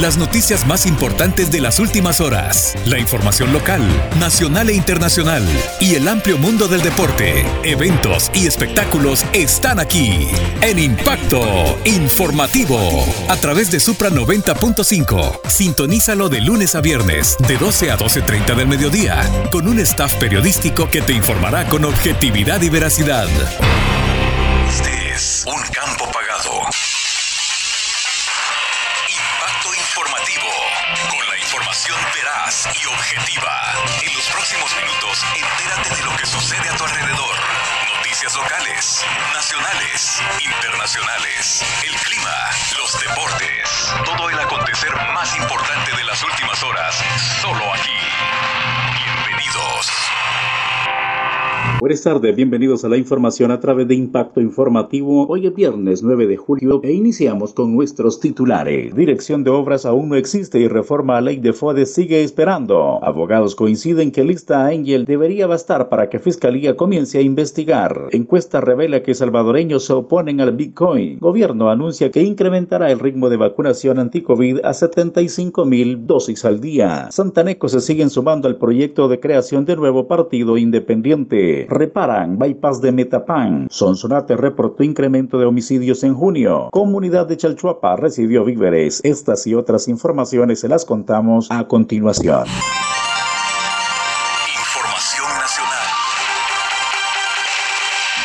Las noticias más importantes de las últimas horas, la información local, nacional e internacional. Y el amplio mundo del deporte, eventos y espectáculos están aquí. En Impacto Informativo. A través de Supra 90.5. Sintonízalo de lunes a viernes de 12 a 12.30 del mediodía con un staff periodístico que te informará con objetividad y veracidad. Internacionales, Buenas tardes, bienvenidos a la información a través de Impacto Informativo. Hoy es viernes 9 de julio e iniciamos con nuestros titulares. Dirección de obras aún no existe y reforma a ley de FODES sigue esperando. Abogados coinciden que lista Angel debería bastar para que Fiscalía comience a investigar. Encuesta revela que salvadoreños se oponen al Bitcoin. Gobierno anuncia que incrementará el ritmo de vacunación anti-COVID a 75 mil dosis al día. Santanecos se siguen sumando al proyecto de creación de nuevo partido independiente reparan bypass de Metapan. Sonsonate reportó incremento de homicidios en junio. Comunidad de Chalchuapa recibió víveres. Estas y otras informaciones se las contamos a continuación.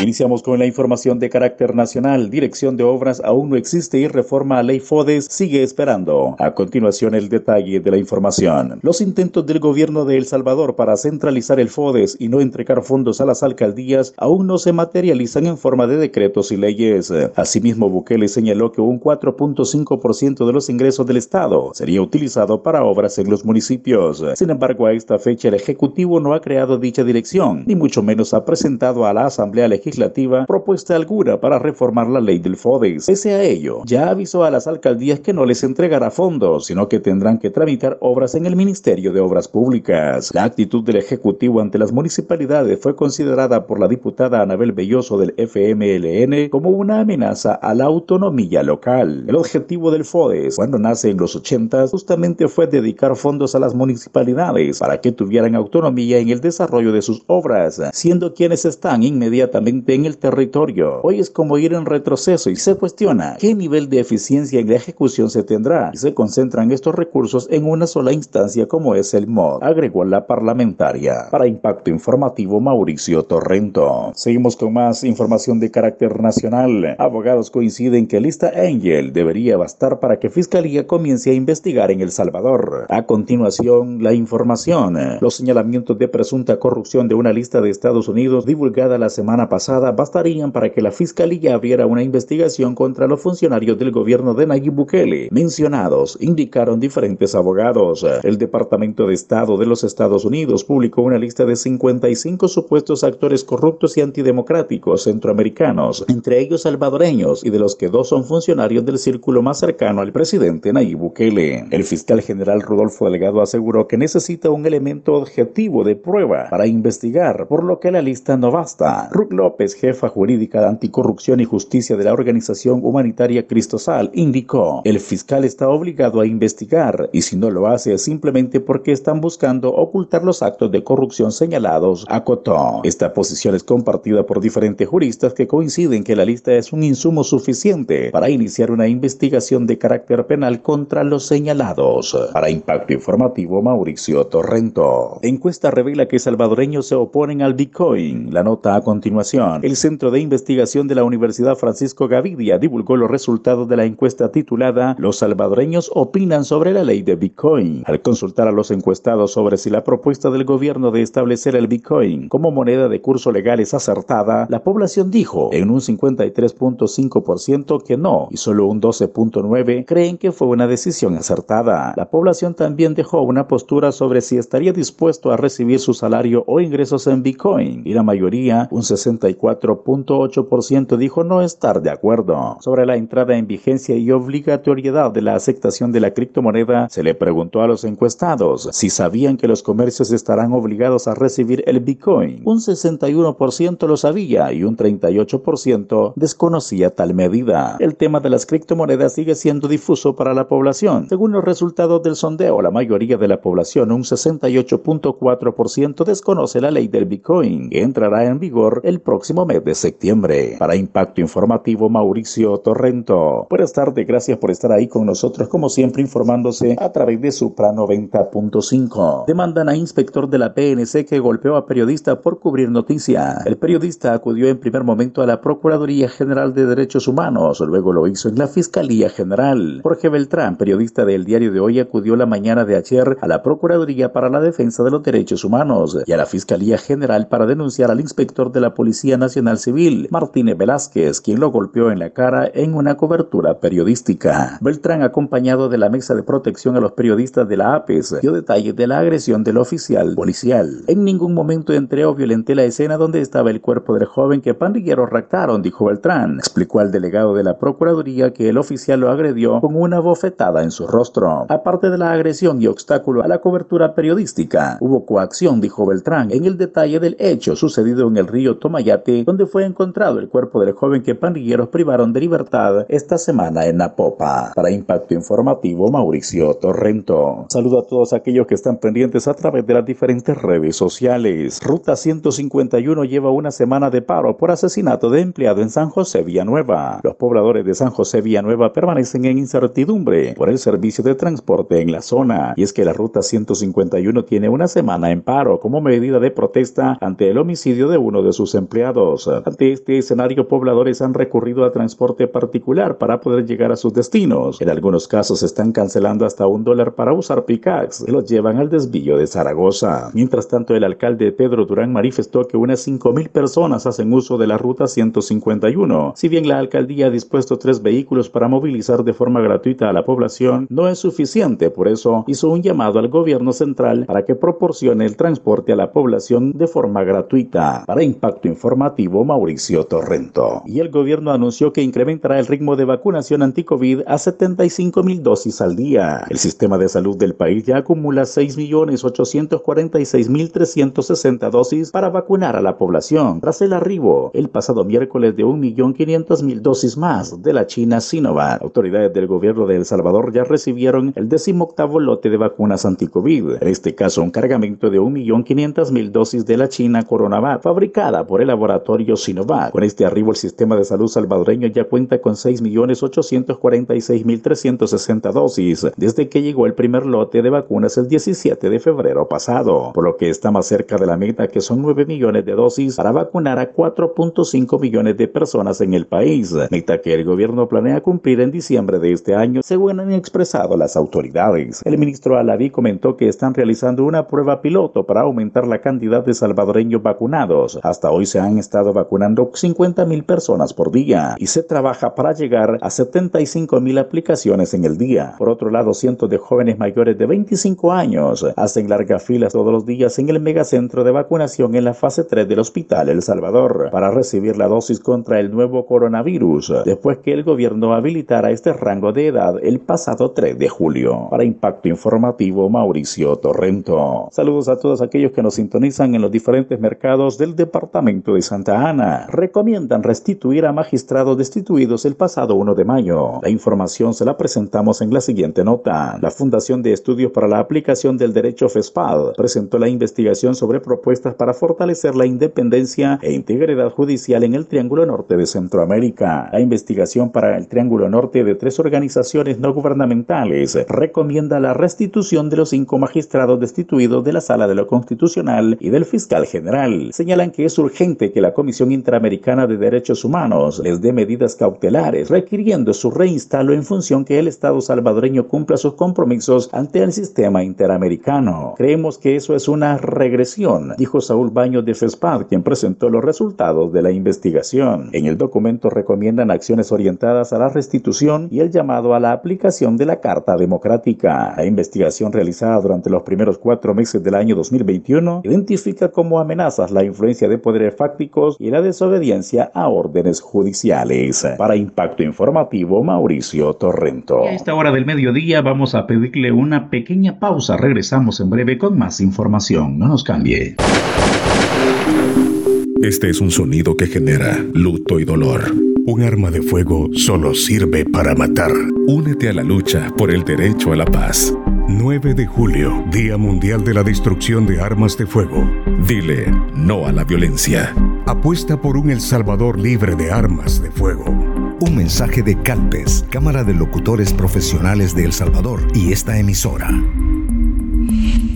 Iniciamos con la información de carácter nacional. Dirección de obras aún no existe y reforma a ley FODES sigue esperando. A continuación el detalle de la información. Los intentos del gobierno de El Salvador para centralizar el FODES y no entregar fondos a las alcaldías aún no se materializan en forma de decretos y leyes. Asimismo, Bukele señaló que un 4.5% de los ingresos del Estado sería utilizado para obras en los municipios. Sin embargo, a esta fecha el Ejecutivo no ha creado dicha dirección, ni mucho menos ha presentado a la Asamblea Legislativa legislativa propuesta alguna para reformar la ley del FODES. Pese a ello, ya avisó a las alcaldías que no les entregará fondos, sino que tendrán que tramitar obras en el Ministerio de Obras Públicas. La actitud del Ejecutivo ante las municipalidades fue considerada por la diputada Anabel Belloso del FMLN como una amenaza a la autonomía local. El objetivo del FODES, cuando nace en los 80, justamente fue dedicar fondos a las municipalidades para que tuvieran autonomía en el desarrollo de sus obras, siendo quienes están inmediatamente en el territorio. Hoy es como ir en retroceso y se cuestiona qué nivel de eficiencia en la ejecución se tendrá y se concentran estos recursos en una sola instancia como es el MOD, agregó la parlamentaria. Para Impacto Informativo, Mauricio Torrento. Seguimos con más información de carácter nacional. Abogados coinciden que lista Angel debería bastar para que Fiscalía comience a investigar en El Salvador. A continuación, la información. Los señalamientos de presunta corrupción de una lista de Estados Unidos divulgada la semana pasada bastarían para que la Fiscalía abriera una investigación contra los funcionarios del gobierno de Nayib Bukele mencionados, indicaron diferentes abogados. El Departamento de Estado de los Estados Unidos publicó una lista de 55 supuestos actores corruptos y antidemocráticos centroamericanos, entre ellos salvadoreños, y de los que dos son funcionarios del círculo más cercano al presidente Nayib Bukele. El fiscal general Rodolfo Delgado aseguró que necesita un elemento objetivo de prueba para investigar, por lo que la lista no basta. López, jefa jurídica de anticorrupción y justicia de la organización humanitaria Cristosal, indicó, el fiscal está obligado a investigar y si no lo hace es simplemente porque están buscando ocultar los actos de corrupción señalados, acotó. Esta posición es compartida por diferentes juristas que coinciden que la lista es un insumo suficiente para iniciar una investigación de carácter penal contra los señalados. Para Impacto Informativo, Mauricio Torrento. Encuesta revela que salvadoreños se oponen al Bitcoin. La nota a continuación el Centro de Investigación de la Universidad Francisco Gavidia divulgó los resultados de la encuesta titulada Los salvadoreños opinan sobre la ley de Bitcoin. Al consultar a los encuestados sobre si la propuesta del gobierno de establecer el Bitcoin como moneda de curso legal es acertada, la población dijo en un 53.5% que no y solo un 12.9% creen que fue una decisión acertada. La población también dejó una postura sobre si estaría dispuesto a recibir su salario o ingresos en Bitcoin y la mayoría, un 60 64.8% dijo no estar de acuerdo. Sobre la entrada en vigencia y obligatoriedad de la aceptación de la criptomoneda, se le preguntó a los encuestados si sabían que los comercios estarán obligados a recibir el Bitcoin. Un 61% lo sabía y un 38% desconocía tal medida. El tema de las criptomonedas sigue siendo difuso para la población. Según los resultados del sondeo, la mayoría de la población, un 68.4%, desconoce la ley del Bitcoin, que entrará en vigor el próximo mes de septiembre. Para Impacto Informativo, Mauricio Torrento. Buenas tardes, gracias por estar ahí con nosotros, como siempre informándose a través de Supra 90.5. Demandan a inspector de la PNC que golpeó a periodista por cubrir noticia. El periodista acudió en primer momento a la Procuraduría General de Derechos Humanos, luego lo hizo en la Fiscalía General. Jorge Beltrán, periodista del diario de hoy, acudió la mañana de ayer a la Procuraduría para la Defensa de los Derechos Humanos y a la Fiscalía General para denunciar al inspector de la Policía Nacional Civil, Martínez Velázquez, quien lo golpeó en la cara en una cobertura periodística. Beltrán, acompañado de la Mesa de Protección a los Periodistas de la APES, dio detalles de la agresión del oficial policial. En ningún momento entré o violenté la escena donde estaba el cuerpo del joven que pandilleros raptaron, dijo Beltrán. Explicó al delegado de la Procuraduría que el oficial lo agredió con una bofetada en su rostro. Aparte de la agresión y obstáculo a la cobertura periodística, hubo coacción, dijo Beltrán, en el detalle del hecho sucedido en el río Tomayate, donde fue encontrado el cuerpo del joven que pandilleros privaron de libertad esta semana en Napopa. Para Impacto Informativo, Mauricio Torrento. Saludo a todos aquellos que están pendientes a través de las diferentes redes sociales. Ruta 151 lleva una semana de paro por asesinato de empleado en San José Villanueva. Los pobladores de San José Villanueva permanecen en incertidumbre por el servicio de transporte en la zona. Y es que la Ruta 151 tiene una semana en paro como medida de protesta ante el homicidio de uno de sus empleados. Ante este escenario, pobladores han recurrido a transporte particular para poder llegar a sus destinos. En algunos casos están cancelando hasta un dólar para usar pickups que los llevan al desvío de Zaragoza. Mientras tanto, el alcalde Pedro Durán manifestó que unas 5.000 personas hacen uso de la Ruta 151. Si bien la alcaldía ha dispuesto tres vehículos para movilizar de forma gratuita a la población, no es suficiente. Por eso hizo un llamado al gobierno central para que proporcione el transporte a la población de forma gratuita. Para Impacto Informativo, Mauricio Torrento. Y el gobierno anunció que incrementará el ritmo de vacunación anti-COVID a 75 mil dosis al día. El sistema de salud del país ya acumula 6.846.360 dosis para vacunar a la población, tras el arribo el pasado miércoles de 1.500.000 dosis más de la China Sinovac. Autoridades del gobierno de El Salvador ya recibieron el decimoctavo lote de vacunas anti-COVID, en este caso un cargamento de 1.500.000 dosis de la China Coronavac, fabricada por el laboratorio Sinovac. Con este arribo el sistema de salud salvadoreño ya cuenta con 6.846.360 dosis desde que llegó el primer lote de vacunas el 17 de febrero pasado, por lo que está más cerca de la meta que son 9 millones de dosis para vacunar a 4.5 millones de personas en el país, meta que el gobierno planea cumplir en diciembre de este año, según han expresado las autoridades. El ministro Alaví comentó que están realizando una prueba piloto para aumentar la cantidad de salvadoreños vacunados. Hasta hoy se han estado vacunando 50 mil personas por día y se trabaja para llegar a 75 mil aplicaciones en el día. Por otro lado, cientos de jóvenes mayores de 25 años hacen largas filas todos los días en el megacentro de vacunación en la fase 3 del Hospital El Salvador para recibir la dosis contra el nuevo coronavirus, después que el gobierno habilitara este rango de edad el pasado 3 de julio. Para Impacto Informativo, Mauricio Torrento. Saludos a todos aquellos que nos sintonizan en los diferentes mercados del departamento de Santa Ana. Recomiendan restituir a magistrados destituidos el pasado 1 de mayo. La información se la presentamos en la siguiente nota. La Fundación de Estudios para la Aplicación del Derecho FESPAD presentó la investigación sobre propuestas para fortalecer la independencia e integridad judicial en el Triángulo Norte de Centroamérica. La investigación para el Triángulo Norte de tres organizaciones no gubernamentales recomienda la restitución de los cinco magistrados destituidos de la Sala de lo Constitucional y del fiscal general. Señalan que es urgente que la Comisión Interamericana de Derechos Humanos les dé medidas cautelares, requiriendo su reinstalo en función que el Estado salvadoreño cumpla sus compromisos ante el sistema interamericano. Creemos que eso es una regresión, dijo Saúl Baños de FESPAD, quien presentó los resultados de la investigación. En el documento recomiendan acciones orientadas a la restitución y el llamado a la aplicación de la Carta Democrática. La investigación realizada durante los primeros cuatro meses del año 2021 identifica como amenazas la influencia de poderes fácticos y la desobediencia a órdenes judiciales. Para Impacto Informativo, Mauricio Torrento. a esta hora del mediodía vamos a pedirle una pequeña pausa. Regresamos en breve con más información. No nos cambie. Este es un sonido que genera luto y dolor. Un arma de fuego solo sirve para matar. Únete a la lucha por el derecho a la paz. 9 de julio, Día Mundial de la Destrucción de Armas de Fuego. Dile no a la violencia. Apuesta por un El Salvador libre de armas de fuego. Un mensaje de Calpes, Cámara de Locutores Profesionales de El Salvador y esta emisora.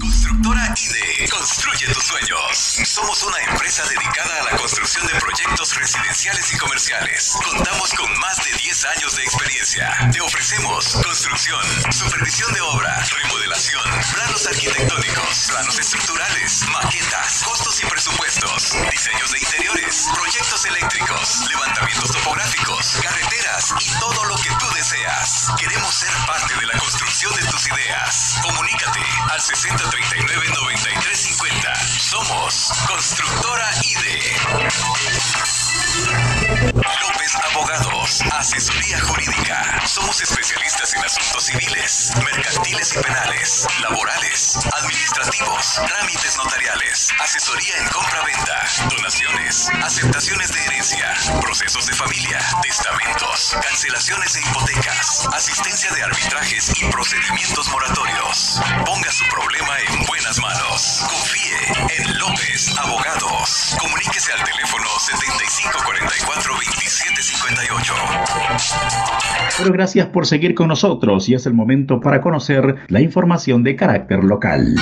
Constructora IDE. Construye tus sueños. Somos una empresa dedicada a la construcción de proyectos residenciales y comerciales. Contamos con más de 10 años de experiencia. Te ofrecemos construcción, supervisión de obra, remodelación, planos arquitectónicos, planos estructurales, maquetas, costos y presupuestos, diseños de interiores, proyectos eléctricos, levantamientos topográficos, carreteras y todo lo que tú deseas. Queremos ser parte de la construcción de tus ideas. Comunícate al 6039-9350. Constructora IDE. López Abogados, asesoría jurídica. Somos especialistas en asuntos civiles, mercantiles y penales, laborales, administrativos, trámites notariales, asesoría en compra-venta, donaciones, aceptaciones de herencia, procesos de familia, testamentos, cancelaciones de hipotecas, asistencia de arbitrajes y procedimientos moratorios. Ponga su problema en buenas manos. López Abogados. Comuníquese al teléfono 7544-2758. Pero gracias por seguir con nosotros y es el momento para conocer la información de carácter local.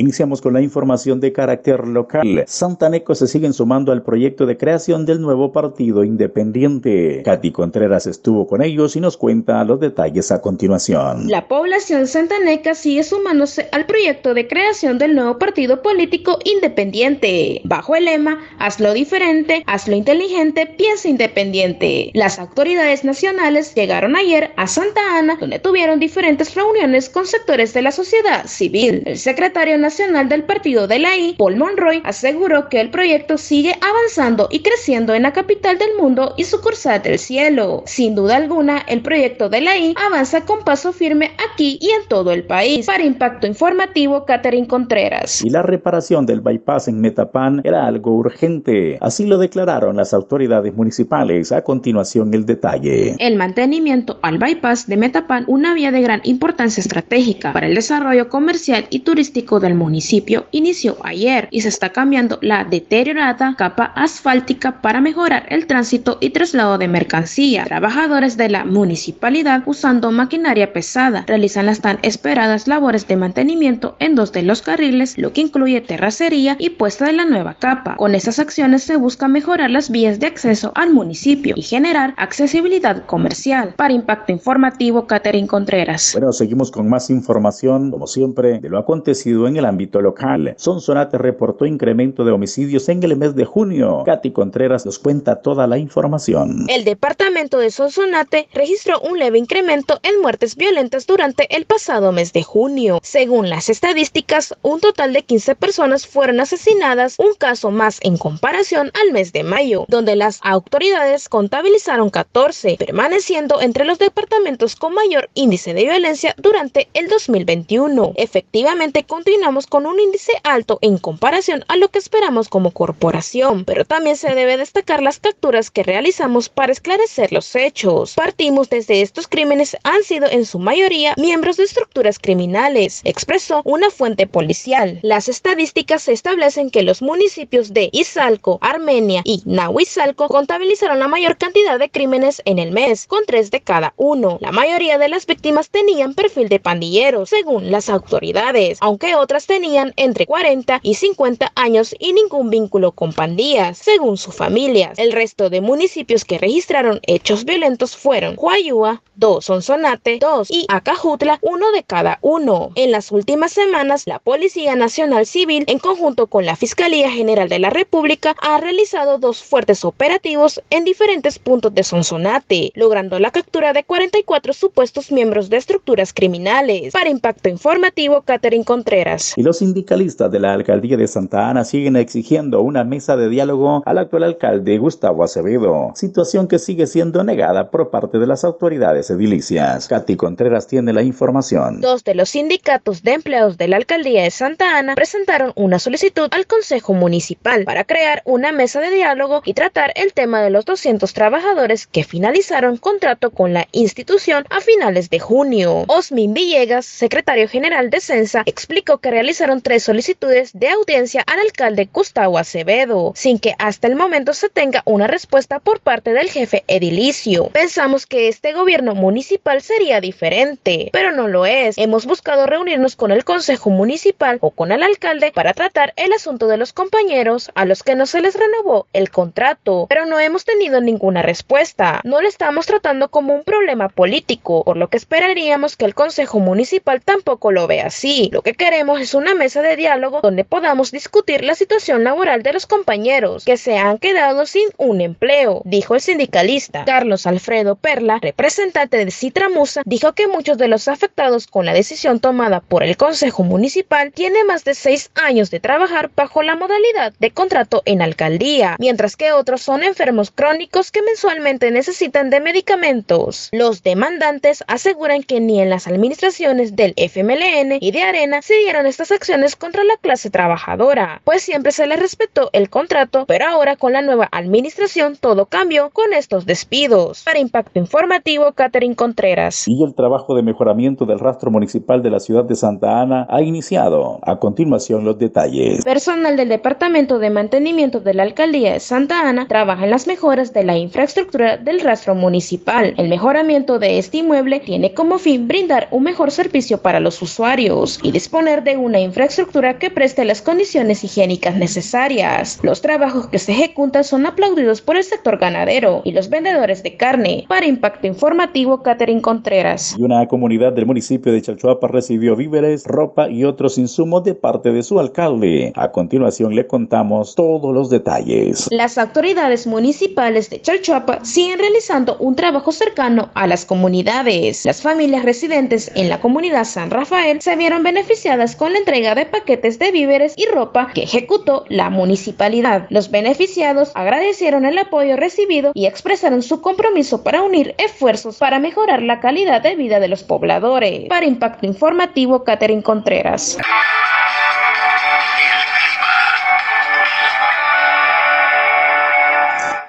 Iniciamos con la información de carácter local. Santaneco se siguen sumando al proyecto de creación del nuevo partido independiente. Katy Contreras estuvo con ellos y nos cuenta los detalles a continuación. La población santaneca sigue sumándose al proyecto de creación del nuevo partido político independiente, bajo el lema Hazlo diferente, hazlo inteligente, piensa independiente. Las autoridades nacionales llegaron ayer a Santa Ana, donde tuvieron diferentes reuniones con sectores de la sociedad civil. El secretario nacional nacional del partido de la I, Paul Monroy, aseguró que el proyecto sigue avanzando y creciendo en la capital del mundo y sucursal del cielo. Sin duda alguna, el proyecto de la I avanza con paso firme aquí y en todo el país. Para Impacto Informativo, Catherine Contreras. Y la reparación del bypass en Metapán era algo urgente. Así lo declararon las autoridades municipales. A continuación, el detalle. El mantenimiento al bypass de Metapán, una vía de gran importancia estratégica para el desarrollo comercial y turístico del municipio inició ayer y se está cambiando la deteriorada capa asfáltica para mejorar el tránsito y traslado de mercancía. Trabajadores de la municipalidad usando maquinaria pesada realizan las tan esperadas labores de mantenimiento en dos de los carriles, lo que incluye terracería y puesta de la nueva capa. Con estas acciones se busca mejorar las vías de acceso al municipio y generar accesibilidad comercial. Para Impacto Informativo, Catherine Contreras. Bueno, seguimos con más información, como siempre, de lo acontecido en el ámbito local. Sonsonate reportó incremento de homicidios en el mes de junio. Katy Contreras nos cuenta toda la información. El departamento de Sonsonate registró un leve incremento en muertes violentas durante el pasado mes de junio. Según las estadísticas, un total de 15 personas fueron asesinadas, un caso más en comparación al mes de mayo, donde las autoridades contabilizaron 14, permaneciendo entre los departamentos con mayor índice de violencia durante el 2021. Efectivamente, continuamos con un índice alto en comparación a lo que esperamos como corporación, pero también se debe destacar las capturas que realizamos para esclarecer los hechos. Partimos desde estos crímenes han sido en su mayoría miembros de estructuras criminales, expresó una fuente policial. Las estadísticas establecen que los municipios de Izalco, Armenia y Nahuizalco contabilizaron la mayor cantidad de crímenes en el mes, con tres de cada uno. La mayoría de las víctimas tenían perfil de pandilleros, según las autoridades, aunque otras tenían entre 40 y 50 años y ningún vínculo con pandillas, según su familia. El resto de municipios que registraron hechos violentos fueron Huayúa, 2 Sonsonate, 2 y Acajutla, uno de cada uno. En las últimas semanas, la Policía Nacional Civil, en conjunto con la Fiscalía General de la República, ha realizado dos fuertes operativos en diferentes puntos de Sonsonate, logrando la captura de 44 supuestos miembros de estructuras criminales. Para Impacto Informativo, Catherine Contreras. Y los sindicalistas de la alcaldía de Santa Ana siguen exigiendo una mesa de diálogo al actual alcalde Gustavo Acevedo, situación que sigue siendo negada por parte de las autoridades edilicias. Katy Contreras tiene la información. Dos de los sindicatos de empleados de la alcaldía de Santa Ana presentaron una solicitud al Consejo Municipal para crear una mesa de diálogo y tratar el tema de los 200 trabajadores que finalizaron contrato con la institución a finales de junio. Osmin Villegas, secretario general de Censa, explicó que realizaron tres solicitudes de audiencia al alcalde Gustavo Acevedo, sin que hasta el momento se tenga una respuesta por parte del jefe edilicio. Pensamos que este gobierno municipal sería diferente, pero no lo es. Hemos buscado reunirnos con el Consejo Municipal o con el alcalde para tratar el asunto de los compañeros a los que no se les renovó el contrato, pero no hemos tenido ninguna respuesta. No le estamos tratando como un problema político, por lo que esperaríamos que el Consejo Municipal tampoco lo vea así. Lo que queremos es una mesa de diálogo donde podamos discutir la situación laboral de los compañeros que se han quedado sin un empleo, dijo el sindicalista. Carlos Alfredo Perla, representante de Citramusa, dijo que muchos de los afectados con la decisión tomada por el Consejo Municipal tienen más de seis años de trabajar bajo la modalidad de contrato en alcaldía, mientras que otros son enfermos crónicos que mensualmente necesitan de medicamentos. Los demandantes aseguran que ni en las administraciones del FMLN y de Arena se dieron estas acciones contra la clase trabajadora, pues siempre se les respetó el contrato, pero ahora con la nueva administración todo cambió con estos despidos. Para Impacto Informativo, Catherine Contreras. Y el trabajo de mejoramiento del rastro municipal de la ciudad de Santa Ana ha iniciado. A continuación los detalles. Personal del Departamento de Mantenimiento de la Alcaldía de Santa Ana trabaja en las mejoras de la infraestructura del rastro municipal. El mejoramiento de este inmueble tiene como fin brindar un mejor servicio para los usuarios y disponer de una infraestructura que preste las condiciones higiénicas necesarias. Los trabajos que se ejecutan son aplaudidos por el sector ganadero y los vendedores de carne. Para Impacto Informativo, Catherine Contreras. Y una comunidad del municipio de Chalchuapa recibió víveres, ropa y otros insumos de parte de su alcalde. A continuación le contamos todos los detalles. Las autoridades municipales de Chalchuapa siguen realizando un trabajo cercano a las comunidades. Las familias residentes en la comunidad San Rafael se vieron beneficiadas con la entrega de paquetes de víveres y ropa que ejecutó la municipalidad. Los beneficiados agradecieron el apoyo recibido y expresaron su compromiso para unir esfuerzos para mejorar la calidad de vida de los pobladores. Para Impacto Informativo, Catherine Contreras.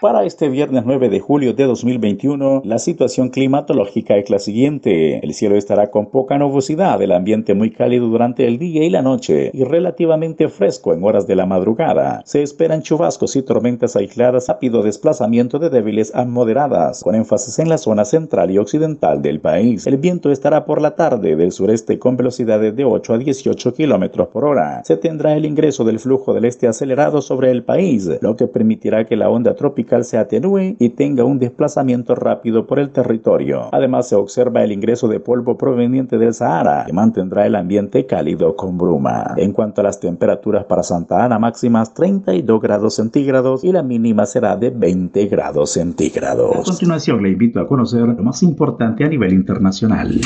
Para este viernes 9 de julio de 2021, la situación climatológica es la siguiente. El cielo estará con poca nubosidad, el ambiente muy cálido durante el día y la noche y relativamente fresco en horas de la madrugada. Se esperan chubascos y tormentas aisladas, rápido desplazamiento de débiles a moderadas, con énfasis en la zona central y occidental del país. El viento estará por la tarde del sureste con velocidades de 8 a 18 kilómetros por hora. Se tendrá el ingreso del flujo del este acelerado sobre el país, lo que permitirá que la onda tropical se atenúe y tenga un desplazamiento rápido por el territorio. Además, se observa el ingreso de polvo proveniente del Sahara, que mantendrá el ambiente cálido con bruma. En cuanto a las temperaturas para Santa Ana, máximas 32 grados centígrados y la mínima será de 20 grados centígrados. A continuación, le invito a conocer lo más importante a nivel internacional.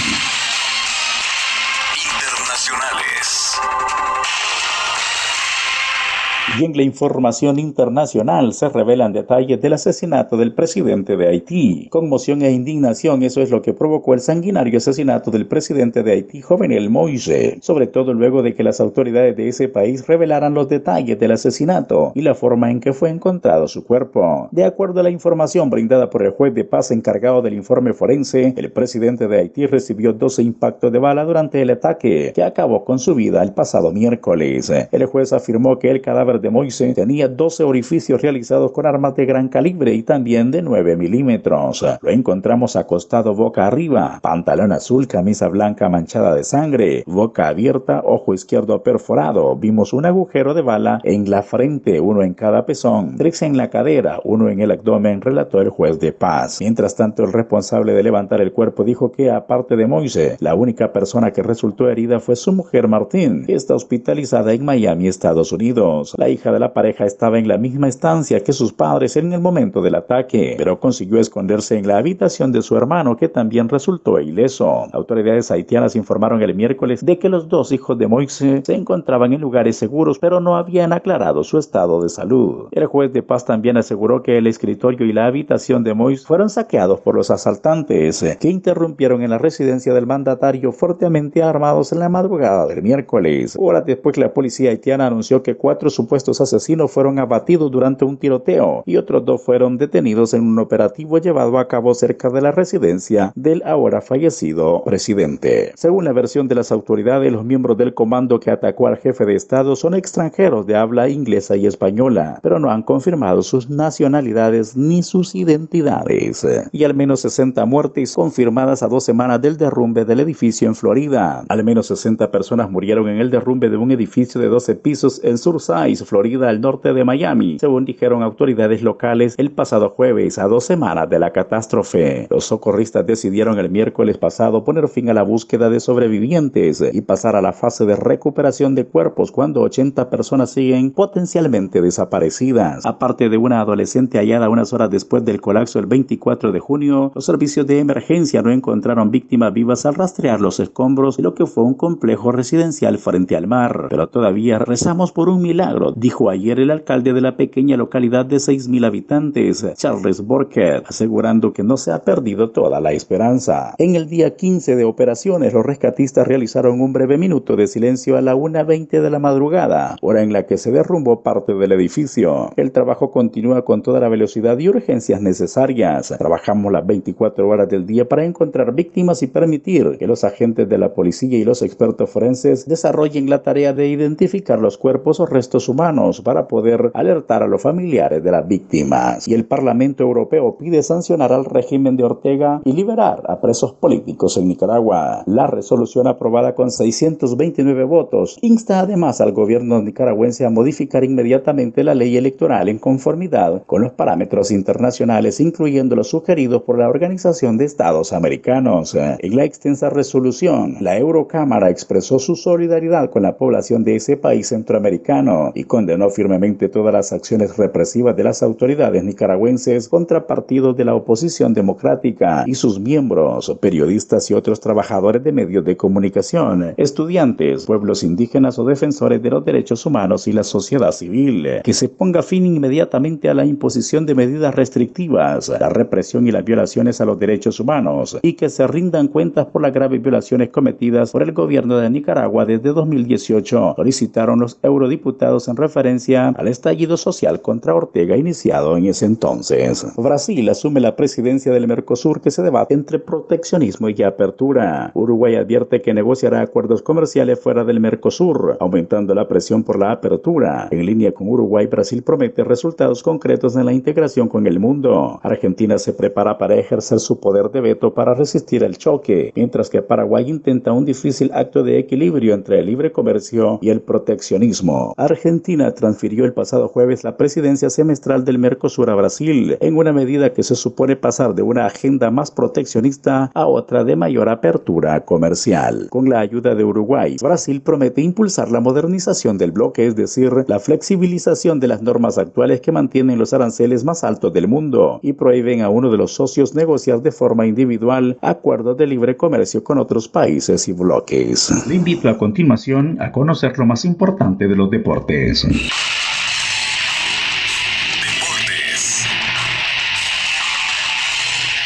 Y en la información internacional se revelan detalles del asesinato del presidente de Haití. Conmoción e indignación, eso es lo que provocó el sanguinario asesinato del presidente de Haití, Jovenel Moise, sobre todo luego de que las autoridades de ese país revelaran los detalles del asesinato y la forma en que fue encontrado su cuerpo. De acuerdo a la información brindada por el juez de paz encargado del informe forense, el presidente de Haití recibió 12 impactos de bala durante el ataque que acabó con su vida el pasado miércoles. El juez afirmó que el cadáver de Moise tenía 12 orificios realizados con armas de gran calibre y también de 9 milímetros. Lo encontramos acostado boca arriba, pantalón azul, camisa blanca manchada de sangre, boca abierta, ojo izquierdo perforado. Vimos un agujero de bala en la frente, uno en cada pezón, tres en la cadera, uno en el abdomen, relató el juez de paz. Mientras tanto, el responsable de levantar el cuerpo dijo que, aparte de Moise, la única persona que resultó herida fue su mujer Martín, que está hospitalizada en Miami, Estados Unidos. La hija de la pareja estaba en la misma estancia que sus padres en el momento del ataque, pero consiguió esconderse en la habitación de su hermano que también resultó ileso. Autoridades haitianas informaron el miércoles de que los dos hijos de Moise se encontraban en lugares seguros pero no habían aclarado su estado de salud. El juez de paz también aseguró que el escritorio y la habitación de Moise fueron saqueados por los asaltantes que interrumpieron en la residencia del mandatario fuertemente armados en la madrugada del miércoles. Horas después la policía haitiana anunció que cuatro supuestos asesinos fueron abatidos durante un tiroteo y otros dos fueron detenidos en un operativo llevado a cabo cerca de la residencia del ahora fallecido presidente. Según la versión de las autoridades, los miembros del comando que atacó al jefe de Estado son extranjeros de habla inglesa y española, pero no han confirmado sus nacionalidades ni sus identidades. Y al menos 60 muertes confirmadas a dos semanas del derrumbe del edificio en Florida. Al menos 60 personas murieron en el derrumbe de un edificio de 12 pisos en Surfside, Florida, al norte de Miami, según dijeron autoridades locales el pasado jueves, a dos semanas de la catástrofe. Los socorristas decidieron el miércoles pasado poner fin a la búsqueda de sobrevivientes y pasar a la fase de recuperación de cuerpos cuando 80 personas siguen potencialmente desaparecidas. Aparte de una adolescente hallada unas horas después del colapso el 24 de junio, los servicios de emergencia no encontraron víctimas vivas al rastrear los escombros de lo que fue un complejo residencial frente al mar. Pero todavía rezamos por un milagro, dijo ayer el alcalde de la pequeña localidad de 6.000 habitantes, Charles Borket, asegurando que no se ha perdido toda la esperanza. En el día 15 de operaciones, los rescatistas realizaron un breve minuto de silencio a la 1.20 de la madrugada, hora en la que se derrumbó parte del edificio. El trabajo continúa con toda la velocidad y urgencias necesarias. Trabajamos las 24 horas del día para encontrar víctimas y permitir que los agentes de la policía y los expertos forenses desarrollen la tarea de identificar los cuerpos o restos humanos para poder alertar a los familiares de las víctimas. Y el Parlamento Europeo pide sancionar al régimen de Ortega y liberar a presos políticos en Nicaragua. La resolución aprobada con 629 votos insta además al gobierno nicaragüense a modificar inmediatamente la ley electoral en conformidad con los parámetros internacionales, incluyendo los sugeridos por la Organización de Estados Americanos. En la extensa resolución, la Eurocámara expresó su solidaridad con la población de ese país centroamericano y condenó firmemente todas las acciones represivas de las autoridades nicaragüenses contra partidos de la oposición democrática y sus miembros, periodistas y otros trabajadores de medios de comunicación, estudiantes, pueblos indígenas o defensores de los derechos humanos y la sociedad civil. Que se ponga fin inmediatamente a la imposición de medidas restrictivas, la represión y las violaciones a los derechos humanos y que se rindan cuentas por las graves violaciones cometidas por el gobierno de Nicaragua desde 2018, solicitaron los eurodiputados en referencia al estallido social contra Ortega iniciado en ese entonces. Brasil asume la presidencia del Mercosur que se debate entre proteccionismo y apertura. Uruguay advierte que negociará acuerdos comerciales fuera del Mercosur, aumentando la presión por la apertura. En línea con Uruguay, Brasil promete resultados concretos en la integración con el mundo. Argentina se prepara para ejercer su poder de veto para resistir el choque, mientras que Paraguay intenta un difícil acto de equilibrio entre el libre comercio y el proteccionismo. Argentina transfirió el pasado jueves la presidencia semestral del Mercosur a Brasil, en una medida que se supone pasar de una agenda más proteccionista a otra de mayor apertura comercial. Con la ayuda de Uruguay, Brasil promete impulsar la modernización del bloque, es decir, la flexibilización de las normas actuales que mantienen los aranceles más altos del mundo y prohíben a uno de los socios negociar de forma individual acuerdos de libre comercio con otros países y bloques. Le invito a continuación a conocer lo más importante de los deportes. Jackson.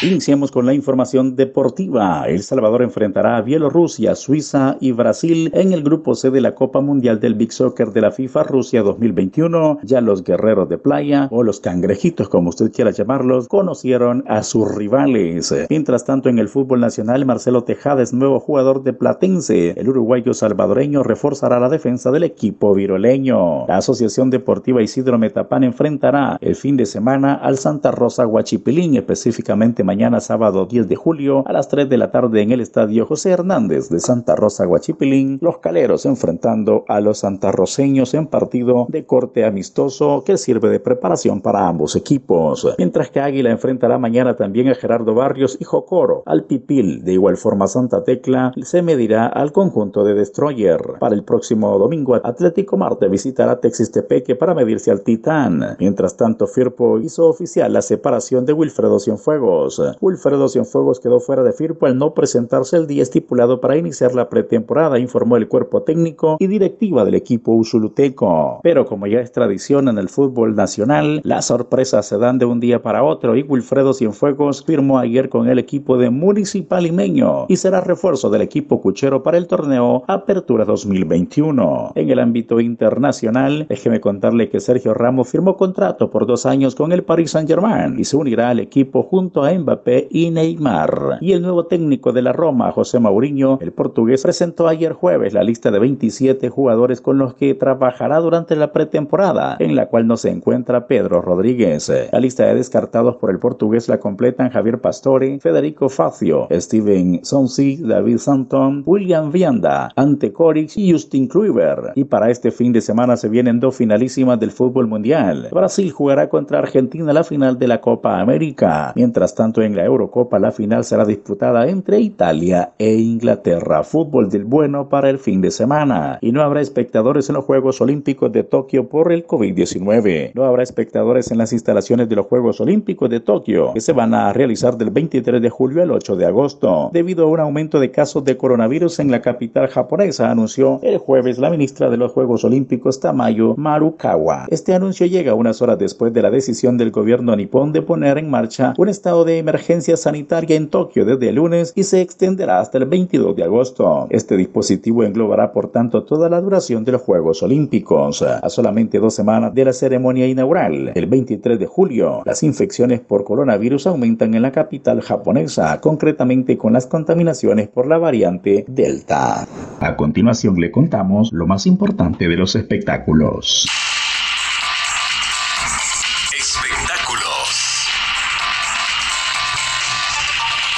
Iniciamos con la información deportiva. El Salvador enfrentará a Bielorrusia, Suiza y Brasil en el grupo C de la Copa Mundial del Big Soccer de la FIFA Rusia 2021. Ya los guerreros de playa o los cangrejitos, como usted quiera llamarlos, conocieron a sus rivales. Mientras tanto, en el fútbol nacional, Marcelo Tejada es nuevo jugador de Platense. El uruguayo salvadoreño reforzará la defensa del equipo viroleño. La Asociación Deportiva Isidro Metapán enfrentará el fin de semana al Santa Rosa Huachipilín, específicamente mañana sábado 10 de julio a las 3 de la tarde en el estadio José Hernández de Santa Rosa Guachipilín, los caleros enfrentando a los santarroseños en partido de corte amistoso que sirve de preparación para ambos equipos. Mientras que Águila enfrentará mañana también a Gerardo Barrios y Jocoro. Al Pipil, de igual forma Santa Tecla, se medirá al conjunto de Destroyer. Para el próximo domingo, Atlético Marte visitará Texistepeque para medirse al Titán. Mientras tanto, Firpo hizo oficial la separación de Wilfredo Cienfuegos. Wilfredo Cienfuegos quedó fuera de Firpo al no presentarse el día estipulado para iniciar la pretemporada, informó el cuerpo técnico y directiva del equipo usuluteco. Pero como ya es tradición en el fútbol nacional, las sorpresas se dan de un día para otro y Wilfredo Cienfuegos firmó ayer con el equipo de Municipal Limeño y será refuerzo del equipo cuchero para el torneo Apertura 2021. En el ámbito internacional, déjeme contarle que Sergio Ramos firmó contrato por dos años con el Paris Saint-Germain y se unirá al equipo junto a Mbappé y Neymar. Y el nuevo técnico de la Roma, José Mourinho, el portugués, presentó ayer jueves la lista de 27 jugadores con los que trabajará durante la pretemporada, en la cual no se encuentra Pedro Rodríguez. La lista de descartados por el portugués la completan Javier Pastore, Federico Facio, Steven Sonsi, David Santon, William Vianda, Ante Coric y Justin Kluivert. Y para este fin de semana se vienen dos finalísimas del fútbol mundial. Brasil jugará contra Argentina la final de la Copa América. Mientras tanto, en la Eurocopa la final será disputada entre Italia e Inglaterra. Fútbol del bueno para el fin de semana. Y no habrá espectadores en los Juegos Olímpicos de Tokio por el COVID-19. No habrá espectadores en las instalaciones de los Juegos Olímpicos de Tokio, que se van a realizar del 23 de julio al 8 de agosto. Debido a un aumento de casos de coronavirus en la capital japonesa, anunció el jueves la ministra de los Juegos Olímpicos Tamayo Marukawa. Este anuncio llega unas horas después de la decisión del gobierno nipón de poner en marcha un estado de emergencia sanitaria en Tokio desde el lunes y se extenderá hasta el 22 de agosto. Este dispositivo englobará por tanto toda la duración de los Juegos Olímpicos. A solamente dos semanas de la ceremonia inaugural, el 23 de julio, las infecciones por coronavirus aumentan en la capital japonesa, concretamente con las contaminaciones por la variante Delta. A continuación le contamos lo más importante de los espectáculos.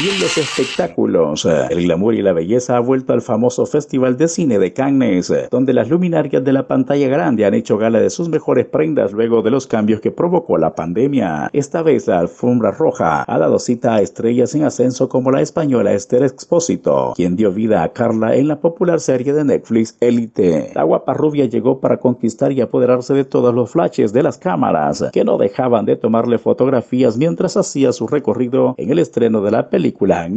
Y en los espectáculos, el glamour y la belleza ha vuelto al famoso Festival de Cine de Cannes, donde las luminarias de la pantalla grande han hecho gala de sus mejores prendas luego de los cambios que provocó la pandemia. Esta vez la alfombra roja ha dado cita a estrellas en ascenso como la española Esther Expósito, quien dio vida a Carla en la popular serie de Netflix Elite. La guapa rubia llegó para conquistar y apoderarse de todos los flashes de las cámaras, que no dejaban de tomarle fotografías mientras hacía su recorrido en el estreno de la película película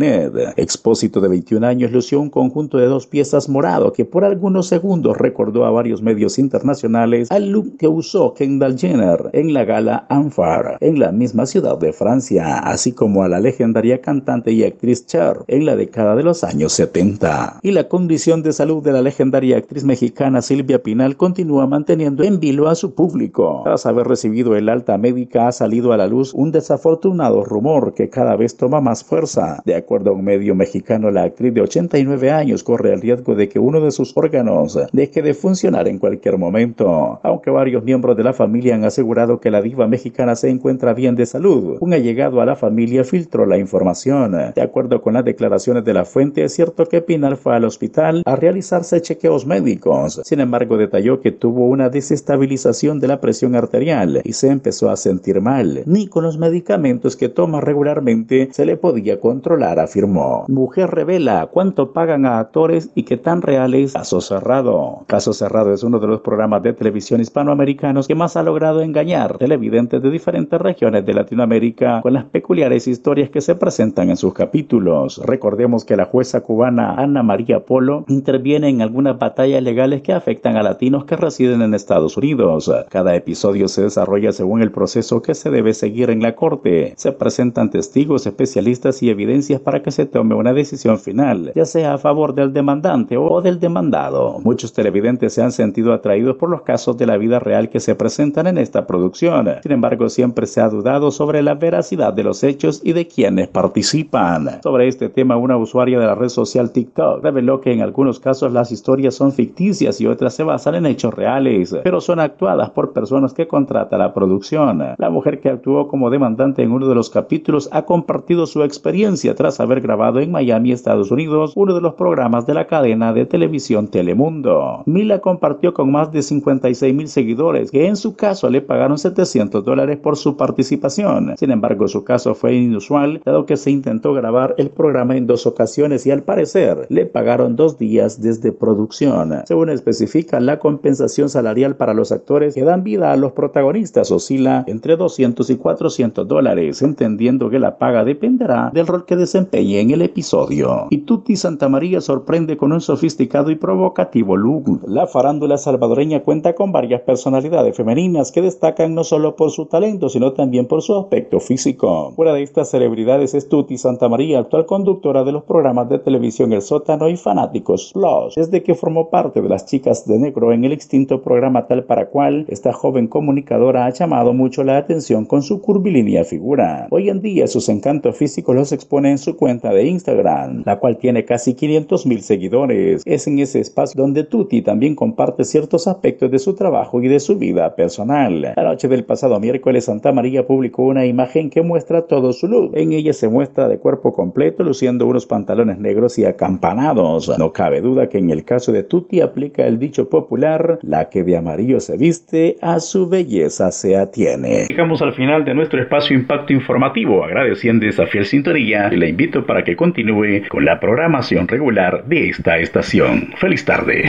Expósito de 21 años lució un conjunto de dos piezas morado que por algunos segundos recordó a varios medios internacionales al look que usó Kendall Jenner en la gala Anfar en la misma ciudad de Francia, así como a la legendaria cantante y actriz Cher en la década de los años 70. Y la condición de salud de la legendaria actriz mexicana Silvia Pinal continúa manteniendo en vilo a su público. Tras haber recibido el alta médica ha salido a la luz un desafortunado rumor que cada vez toma más fuerza de acuerdo a un medio mexicano, la actriz de 89 años corre el riesgo de que uno de sus órganos deje de funcionar en cualquier momento. Aunque varios miembros de la familia han asegurado que la diva mexicana se encuentra bien de salud, un allegado a la familia filtró la información. De acuerdo con las declaraciones de la fuente, es cierto que Pinal fue al hospital a realizarse chequeos médicos. Sin embargo, detalló que tuvo una desestabilización de la presión arterial y se empezó a sentir mal. Ni con los medicamentos que toma regularmente se le podía controlar, afirmó. Mujer revela cuánto pagan a actores y qué tan real es Caso Cerrado. Caso Cerrado es uno de los programas de televisión hispanoamericanos que más ha logrado engañar televidentes de diferentes regiones de Latinoamérica con las peculiares historias que se presentan en sus capítulos. Recordemos que la jueza cubana Ana María Polo interviene en algunas batallas legales que afectan a latinos que residen en Estados Unidos. Cada episodio se desarrolla según el proceso que se debe seguir en la corte. Se presentan testigos, especialistas y evidencias para que se tome una decisión final, ya sea a favor del demandante o del demandado. Muchos televidentes se han sentido atraídos por los casos de la vida real que se presentan en esta producción. Sin embargo, siempre se ha dudado sobre la veracidad de los hechos y de quienes participan. Sobre este tema, una usuaria de la red social TikTok reveló que en algunos casos las historias son ficticias y otras se basan en hechos reales, pero son actuadas por personas que contrata la producción. La mujer que actuó como demandante en uno de los capítulos ha compartido su experiencia tras haber grabado en Miami, Estados Unidos, uno de los programas de la cadena de televisión Telemundo. Mila compartió con más de 56 mil seguidores que en su caso le pagaron 700 dólares por su participación. Sin embargo, su caso fue inusual, dado que se intentó grabar el programa en dos ocasiones y al parecer le pagaron dos días desde producción. Según especifica, la compensación salarial para los actores que dan vida a los protagonistas oscila entre 200 y 400 dólares, entendiendo que la paga dependerá del rol que desempeñe en el episodio. Y Tutti Santa María sorprende con un sofisticado y provocativo look. La farándula salvadoreña cuenta con varias personalidades femeninas que destacan no solo por su talento, sino también por su aspecto físico. Fuera de estas celebridades es Tutti Santa María, actual conductora de los programas de televisión El Sótano y Fanáticos Plus, desde que formó parte de las chicas de negro en el extinto programa Tal para Cual, esta joven comunicadora ha llamado mucho la atención con su curvilínea figura. Hoy en día sus encantos físicos los expone en su cuenta de Instagram, la cual tiene casi 500 mil seguidores. Es en ese espacio donde Tutti también comparte ciertos aspectos de su trabajo y de su vida personal. La noche del pasado miércoles Santa María publicó una imagen que muestra todo su look. En ella se muestra de cuerpo completo luciendo unos pantalones negros y acampanados. No cabe duda que en el caso de Tutti aplica el dicho popular, la que de amarillo se viste, a su belleza se atiene. Llegamos al final de nuestro espacio Impacto Informativo, agradeciendo esa fiel sintonía la invito para que continúe con la programación regular de esta estación. Feliz tarde.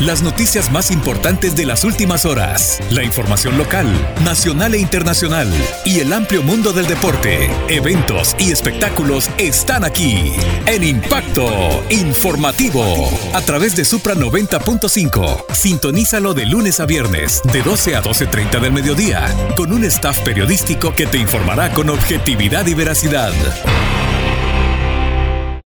Las noticias más importantes de las últimas horas, la información local, nacional e internacional. Y el amplio mundo del deporte, eventos y espectáculos están aquí. En Impacto Informativo. A través de Supra 90.5. Sintonízalo de lunes a viernes de 12 a 12.30 del mediodía con un staff periodístico que te informará con objetividad y veracidad.